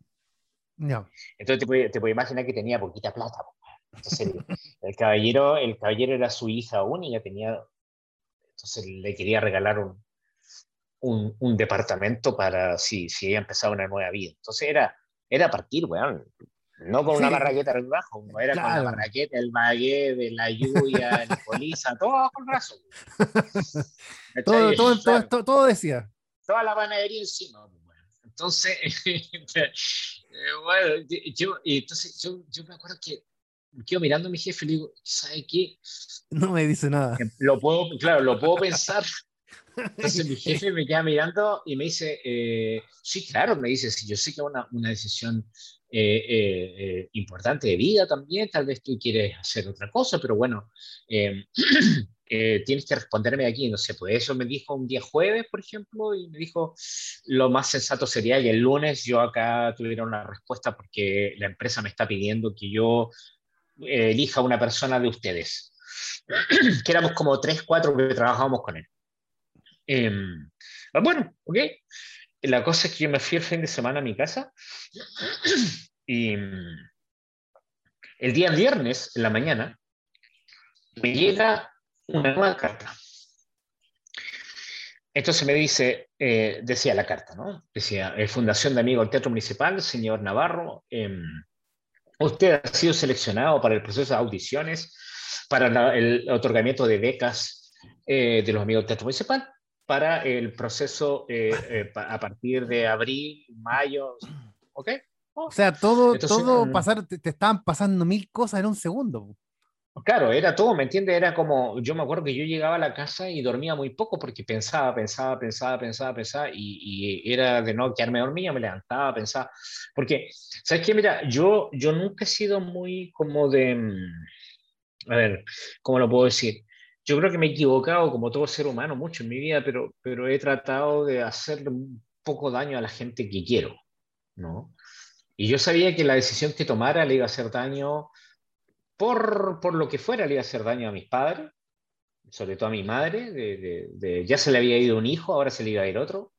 Entonces te puedes, te imaginar que tenía poquita plata. Entonces el, caballero, el caballero era su hija única, tenía, entonces le quería regalar un, un, un departamento para si, si ella empezaba una nueva vida. Entonces era, era partir, weón. No con una barraqueta debajo, era con la barraqueta, el magué de la lluvia, el poliza, todo bajo el brazo. todo, todo, todo, todo, decía. Toda la panadería encima. Entonces, eh, bueno, yo, entonces yo, yo, me acuerdo que quedo mirando a mi jefe y le digo, ¿sabe qué? No me dice nada. Lo puedo, claro, lo puedo pensar. Entonces mi jefe me queda mirando y me dice, eh, sí, claro, me dice, sí, yo sé que es una, una decisión eh, eh, importante de vida también, tal vez tú quieres hacer otra cosa, pero bueno, tienes que responderme aquí, no sé, pues eso me dijo un día jueves, por ejemplo, y me dijo, lo más sensato sería que el lunes yo acá tuviera una respuesta porque la empresa me está pidiendo que yo eh, elija una persona de ustedes, que éramos como tres, cuatro que trabajábamos con él. Em, bueno, ok. La cosa es que yo me fui el fin de semana a mi casa y mm, el día viernes, en la mañana, me llega una nueva carta. Entonces me dice, eh, decía la carta, ¿no? Decía, eh, Fundación de Amigos del Teatro Municipal, señor Navarro, em, usted ha sido seleccionado para el proceso de audiciones, para el otorgamiento de becas eh, de los amigos del Teatro Municipal, para el proceso a partir de abril, mayo, ¿ok? O sea, todo, todo mm. pasar, te, estaban pasando mil cosas en un segundo. Claro, era todo, ¿me entiendes? Era como, yo me acuerdo que yo llegaba a la casa y dormía muy poco porque pensaba, pensaba, pensaba, pensaba, pensaba, y, y era de no quedarme dormida, me levantaba, pensaba. Porque, ¿sabes qué? Mira, yo, yo nunca he sido muy como de, mm, a ver, ¿cómo lo puedo decir? Yo creo que me he equivocado como todo ser humano mucho en mi vida, pero, pero he tratado de hacer poco daño a la gente que quiero, ¿no? Y yo sabía que la decisión que tomara le iba a hacer daño por, por lo que fuera, le iba a hacer daño a mis padres, sobre todo a mi madre, ya se le había ido un hijo, ahora se le iba a ir otro.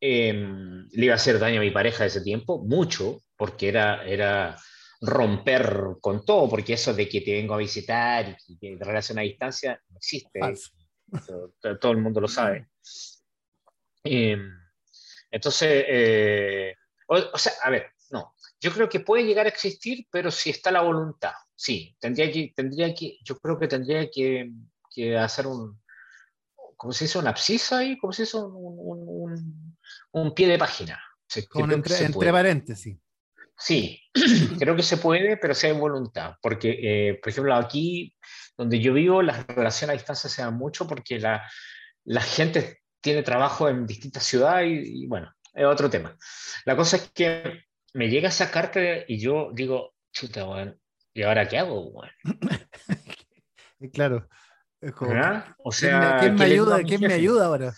Em, le iba a hacer daño a mi pareja de ese tiempo, mucho, porque era, era romper con todo, porque eso de que te vengo a visitar y que de relación a distancia no existe. Todo, el mundo lo sabe. Em, entonces, eh, o, sea, a ver, no, yo creo que puede llegar a existir, pero si está la voluntad, sí, tendría que, tendría que yo creo que tendría que, que hacer un, ¿cómo se dice? Una abscisa ahí, ¿cómo se dice? Un, un, un pie de página. entre, entre paréntesis. Sí, creo que se puede, pero si hay voluntad. Porque, eh, por ejemplo, aquí donde yo vivo, las relaciones a distancia se dan mucho porque la, la gente tiene trabajo en distintas ciudades y, bueno, es otro tema. La cosa es que me llega esa carta y yo digo, chuta, bueno, ¿y ahora qué hago? Bueno? claro. O sea, ¿quién, me ayuda, ¿quién me ayuda ahora?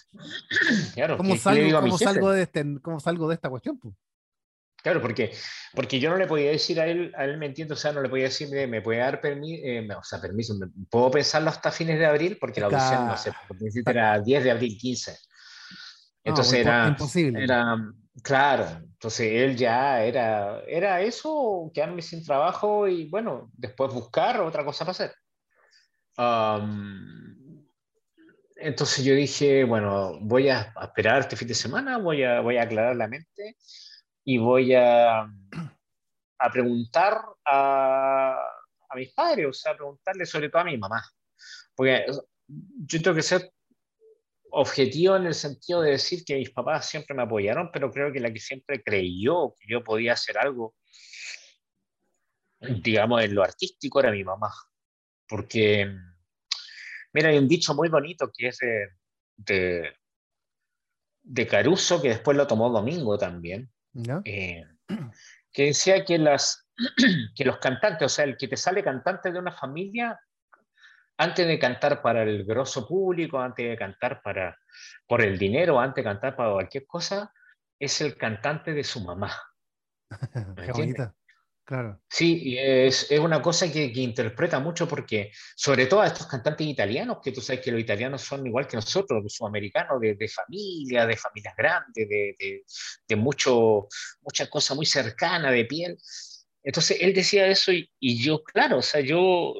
Claro, ¿Cómo, salgo, ¿cómo salgo, de este, ¿Cómo salgo de esta cuestión? Claro, porque, porque yo no le podía decir a él, a él me entiendo, o sea, no le podía decir, me puede dar permiso, eh, o sea, permiso, puedo pensarlo hasta fines de abril, porque la audición, no sé, era 10 de abril, 15. Entonces era, imposible. era, claro, entonces él ya era, era eso, quedarme sin trabajo y bueno, después buscar otra cosa para hacer. entonces yo dije, bueno, voy a esperar este fin de semana, voy a, voy a aclarar la mente y voy a, a preguntar a, a mis padres, o sea, preguntarle sobre todo a mi mamá. Porque yo tengo que ser objetivo en el sentido de decir que mis papás siempre me apoyaron, pero creo que la que siempre creyó que yo podía hacer algo, digamos, en lo artístico era mi mamá. Porque, mira, hay un dicho muy bonito que es de, de, Caruso, que después lo tomó Domingo también, eh, que decía que, las, que los cantantes, o sea, el que te sale cantante de una familia antes de cantar para el grosso público, antes de cantar para, por el dinero, antes de cantar para cualquier cosa, es el cantante de su mamá. Qué bonita. Claro. Sí, es, es una cosa que, que, interpreta mucho porque, sobre todo a estos cantantes italianos, que tú sabes que los italianos son igual que nosotros, los sudamericanos, de, de familia, de familias grandes, de, de, de mucho, mucha cosa muy cercana de piel. Entonces él decía eso y, y yo, claro, o sea, yo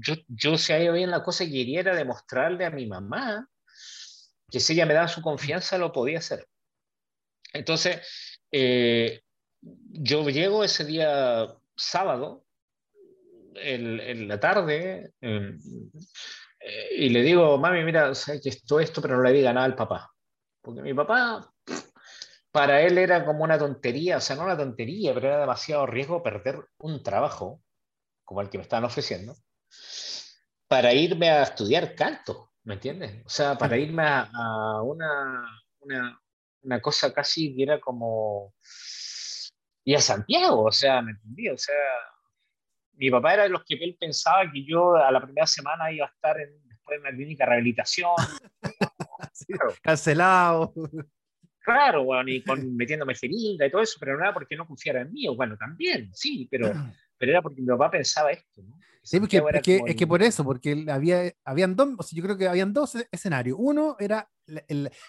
yo, yo ido bien la cosa que quería demostrarle a mi mamá que si ella me daba su confianza lo podía hacer. Entonces, eh, yo llego ese día sábado, en, la tarde, eh, y le digo, mami, mira, sé que esto, esto, pero no le diga nada al papá. Porque mi papá, para él era como una tontería, o sea, no una tontería, pero era demasiado riesgo perder un trabajo como el que me estaban ofreciendo para irme a estudiar canto, ¿me entiendes? O sea, para irme a, una, una, cosa casi que era como... Y a Santiago, o sea, ¿me entendí? O sea, mi papá era de los que él pensaba que yo a la primera semana iba a estar en, después en una clínica de rehabilitación. Cancelado. Claro, bueno, y con, metiéndome jeringa y todo eso, pero no era porque no confiara en mí, o bueno, también, sí, pero, pero era porque mi papá pensaba esto, ¿no? Sí, porque, es que por eso, porque había, habían dos, yo creo que habían dos escenarios. Uno era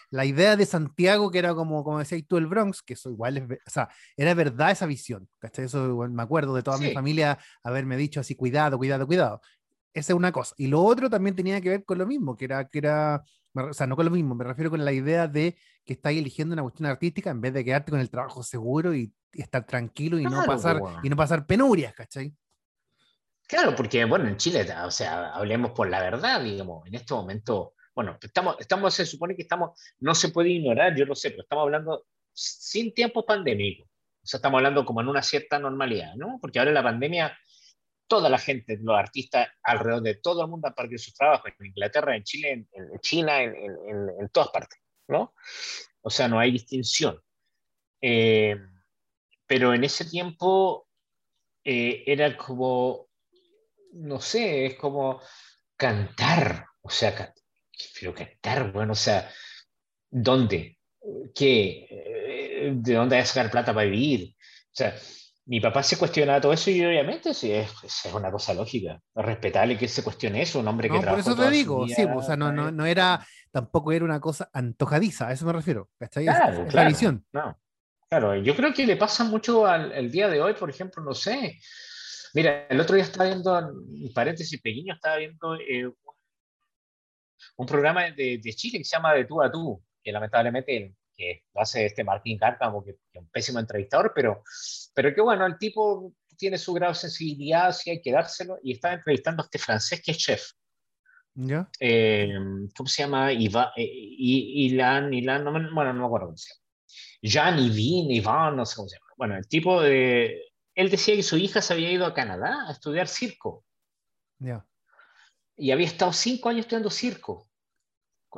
la, idea de Santiago, que era como, como decías tú, el Bronx, que eso igual es, o sea, era verdad esa visión, ¿cachai? Eso me acuerdo de toda mi familia haberme dicho así, cuidado, cuidado, cuidado. Esa es una cosa. Y lo otro también tenía que ver con lo mismo, que era, que era, o sea, no con lo mismo, me refiero con la idea de que estáis eligiendo una cuestión artística en vez de quedarte con el trabajo seguro y, estar tranquilo y, no pasar, y no pasar penurias, ¿cachai? Claro, porque bueno, en Chile, o sea, hablemos por la verdad, digamos, en este momento, bueno, estamos, estamos, se supone que estamos, no se puede ignorar, yo lo sé, pero estamos hablando sin tiempo pandémico. O sea, estamos hablando como en una cierta normalidad, ¿no? Porque ahora en la pandemia, toda la gente, los artistas alrededor de todo el mundo han perdido sus trabajos, en Inglaterra, en Chile, en, China, en, en, todas partes, ¿no? O sea, no hay distinción. Eh, pero en ese tiempo eh, era como, no sé, es como cantar, o sea, pero cantar, bueno, o sea, ¿dónde? ¿Qué? Eh, ¿De dónde hay que sacar plata para vivir? O sea, mi papá se cuestionaba todo eso y obviamente sí, es, es una cosa lógica. Respetable que se cuestione eso, un hombre que no, Por eso te digo, sí, pues, o sea, no, no, no, era, tampoco era una cosa antojadiza, a eso me refiero. Claro, es, la visión. No. Claro, yo creo que le pasa mucho al el día de hoy, por ejemplo, no sé. Mira, el otro día estaba viendo, en paréntesis pequeño, estaba viendo eh, un programa de, de, Chile que se llama De tú a tú, que lamentablemente que lo hace este Martín Cárcamo, que es un pésimo entrevistador, pero, pero que bueno, el tipo tiene su grado de sensibilidad, si hay que dárselo, y estaba entrevistando a este francés que es chef. ¿Ya? Eh, ¿Cómo se llama? Iva, eh, Ilan, Ilan, no bueno, no me acuerdo cómo se llama. Jan Ivin, Iván, no sé cómo se llama. Bueno, el tipo de... Él decía que su hija se había ido a Canadá a estudiar circo. Y había estado cinco años estudiando circo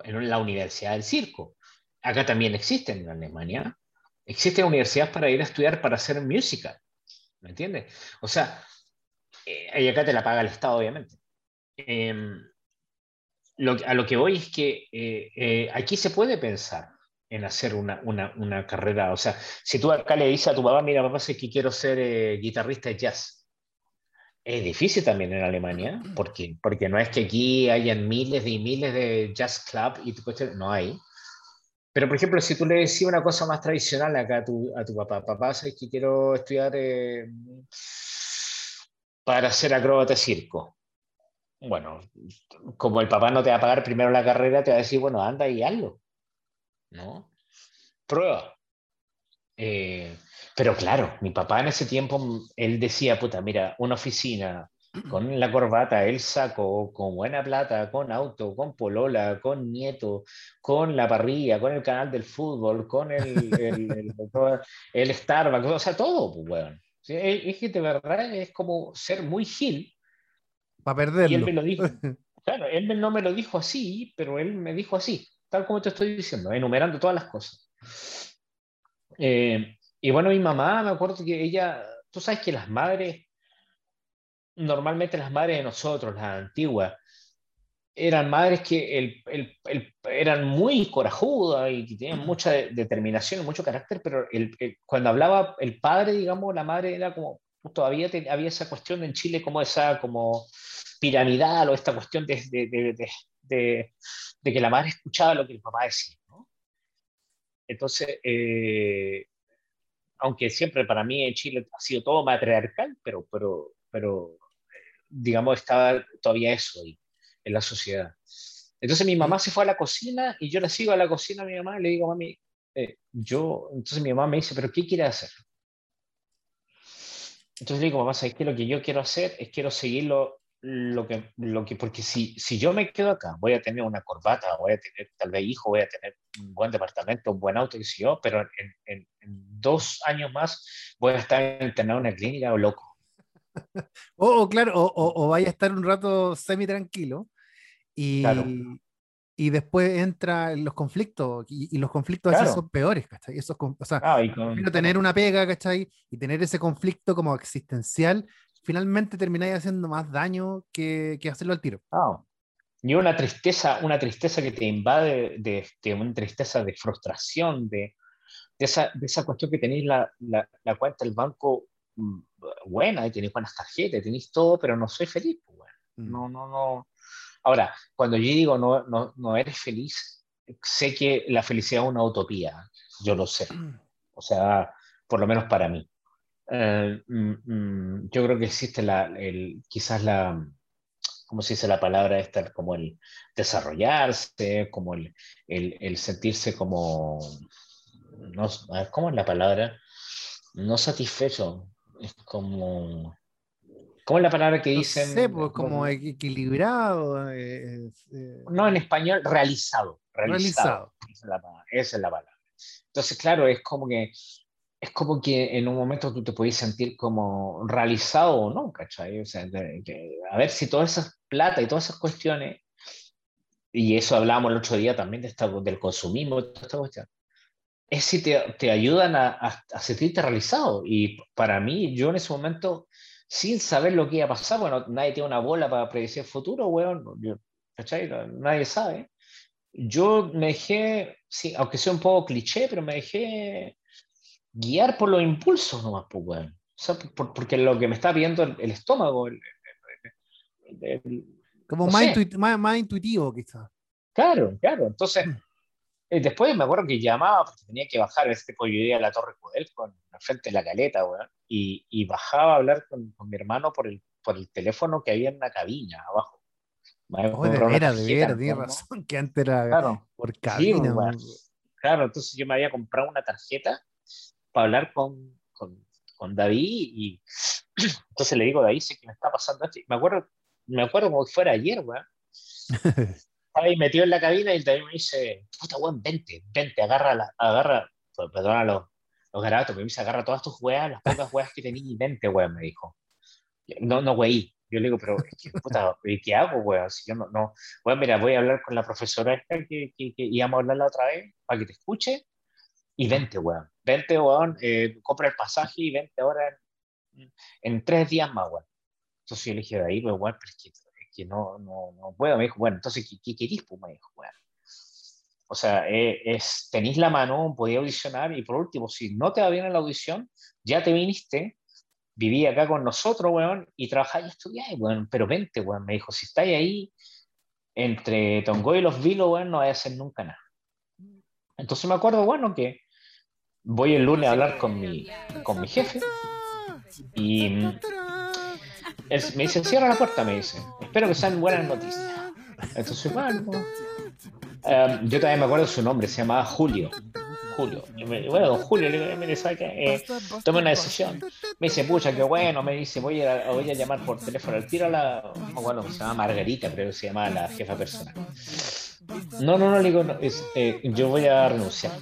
en la Universidad del Circo. Acá también existen en Alemania. Existen universidades para ir a estudiar para hacer musical. ¿Me entiendes? O sea, eh, y acá te la paga el Estado, obviamente. Em, a lo que voy es que eh, eh, aquí se puede pensar en hacer una, una, una, carrera. O sea, si tú acá le dices a tu papá, mira, papá, sé que quiero ser eh, guitarrista de jazz. Es difícil también en Alemania, porque, porque no es que aquí hayan miles y miles de jazz club y no hay. Pero, por ejemplo, si tú le decís una cosa más tradicional acá a tu, a tu papá, papá, sé que quiero estudiar eh, para ser acróbata circo. Bueno, como el papá no te va a pagar primero la carrera, te va a decir, bueno, anda y hazlo. ¿No? Prueba. Eh, pero claro, mi papá en ese tiempo, él decía, puta, mira, una oficina con la corbata, el saco, con buena plata, con auto, con polola, con nieto, con la parrilla, con el canal del fútbol, con el, el, el, Starbucks, o sea, todo, pues, bueno. Es que de verdad es como ser muy gil. Para perderlo. Y él me lo dijo. Claro, él no me lo dijo así, pero él me dijo así tal como te estoy diciendo, enumerando todas las cosas. Eh, y bueno, mi mamá, me acuerdo que ella, tú sabes que las madres, normalmente las madres de nosotros, las antiguas, eran madres que el, el, eran muy corajudas y que tenían mucha determinación, mucho carácter, pero cuando hablaba el padre, digamos, la madre era como, todavía había esa cuestión en Chile como esa como piramidal o esta cuestión de, de, que la madre escuchaba lo que el papá decía. Entonces, eh, aunque siempre para mí en Chile ha sido todo matriarcal, pero, pero, pero digamos, estaba todavía eso ahí en la sociedad. Entonces mi mamá se fue a la cocina y yo le sigo a la cocina a mi mamá y le digo, mami, eh, yo, entonces mi mamá me dice, pero ¿qué quiere hacer? Entonces le digo, mamá, ¿sabes qué? Lo que yo quiero hacer es quiero seguirlo lo que, lo que, porque si, si yo me quedo acá, voy a tener una corbata, voy a tener tal vez hijo, voy a tener un buen departamento, un buen auto, que sé yo, pero en, en, dos años más voy a estar internado en una clínica o loco. o, claro, o, o, vaya a estar un rato semi tranquilo y, y después entra en los conflictos y, los conflictos a son peores, ¿cachai? Esos, o sea, ah, tener una pega, ¿cachai? Y tener ese conflicto como existencial finalmente termináis haciendo más daño que, que hacerlo al tiro. Ah, y una tristeza, una tristeza que te invade, de, de una tristeza de frustración, de, de, esa, de esa cuestión que tenéis la, la, la, cuenta del banco mm, buena, y tenéis buenas tarjetas, tenéis todo, pero no soy feliz. Pues, bueno. Mm. No, no, no. Ahora, cuando yo digo no, no, no eres feliz, sé que la felicidad es una utopía, yo lo sé. O sea, por lo menos para mí. Eh, mm, mm, yo creo que existe la, el, quizás la, ¿cómo se dice la palabra esta? Como el desarrollarse, como el, el, el sentirse como, no, ¿cómo es la palabra? No satisfecho, es como... ¿Cómo es la palabra que dicen? No sé, pues como equilibrado. Eh, eh, no, en español, realizado. Realizado. Esa, es la, esa, es la, palabra. Entonces, claro, es como que es como que en un momento tú te puedes sentir como realizado o no, ¿cachai? O sea, a ver si todas esas plata y todas esas cuestiones, y eso hablábamos el otro día también de esta, del consumismo, toda esta cuestión, es si te, te ayudan a, a, sentirte realizado. Y para mí, yo en ese momento, sin saber lo que iba a pasar, bueno, nadie tiene una bola para predecir el futuro, weón, ¿cachai? Nadie sabe. Yo me dejé, sí, aunque sea un poco cliché, pero me dejé guiar por los impulsos nomás, pues, weón. O sea, porque lo que me está viendo el, estómago. Como más, más, intuitivo, quizás. Claro, claro. Entonces, mm. eh, después me acuerdo que llamaba porque tenía que bajar, este pollo yo a la Torre Cudel con frente de la caleta, weón, y, y, bajaba a hablar con, con, mi hermano por el, por el teléfono que había en la cabina abajo. Oh, de era de ver, tienes razón, que antes era claro. por cabina. claro, entonces yo me había comprado una tarjeta para hablar con, con, con, David y entonces le digo, David, sé que me está pasando esto. me acuerdo, me acuerdo como si fuera ayer, weón. Estaba ahí metido en la cabina y David me dice, puta weón, vente, vente, agarra, la, agarra, pues, perdona los, los garabatos, me dice, agarra todas tus weas, las pocas weas que tenías y vente, weón, me dijo. No, no, wey. Yo le digo, pero puta, ¿qué hago, weón? Si yo no, no, weón, mira, voy a hablar con la profesora esta que, que, que íbamos a hablar la otra vez para que te escuche y vente, weón. Vente, weón, eh, compra el pasaje y vente ahora en, en tres días más, weón. Entonces yo le dije, ahí, pues, weón, pero es que, es que no, no, no, puedo. Me dijo, bueno, entonces, ¿qué, qué querís? Pues me dijo, weón. O sea, eh, es, tenéis la mano, podía audicionar y por último, si no te va bien en la audición, ya te viniste, viví acá con nosotros, weón, y trabajáis y estudiáis, weón, pero vente, weón. Me dijo, si estáis ahí entre Tongo y los Vilos, weón, no vais a hacer nunca nada. Entonces me acuerdo, bueno, que voy el lunes a hablar con mi, con mi jefe y me dice, cierra la puerta, me dice, espero que sean buenas noticias. Entonces, bueno, em, yo también me acuerdo su nombre, se llamaba Julio. Julio. bueno, don Julio, le digo, mire, ¿sabe qué? Eh, tome una decisión. Me dice, pucha, qué bueno, me dice, voy a, voy a llamar por teléfono al tiro a la, bueno, se llama Margarita, pero se llama la jefa personal. No, no, no, le digo, eh, yo voy a renunciar.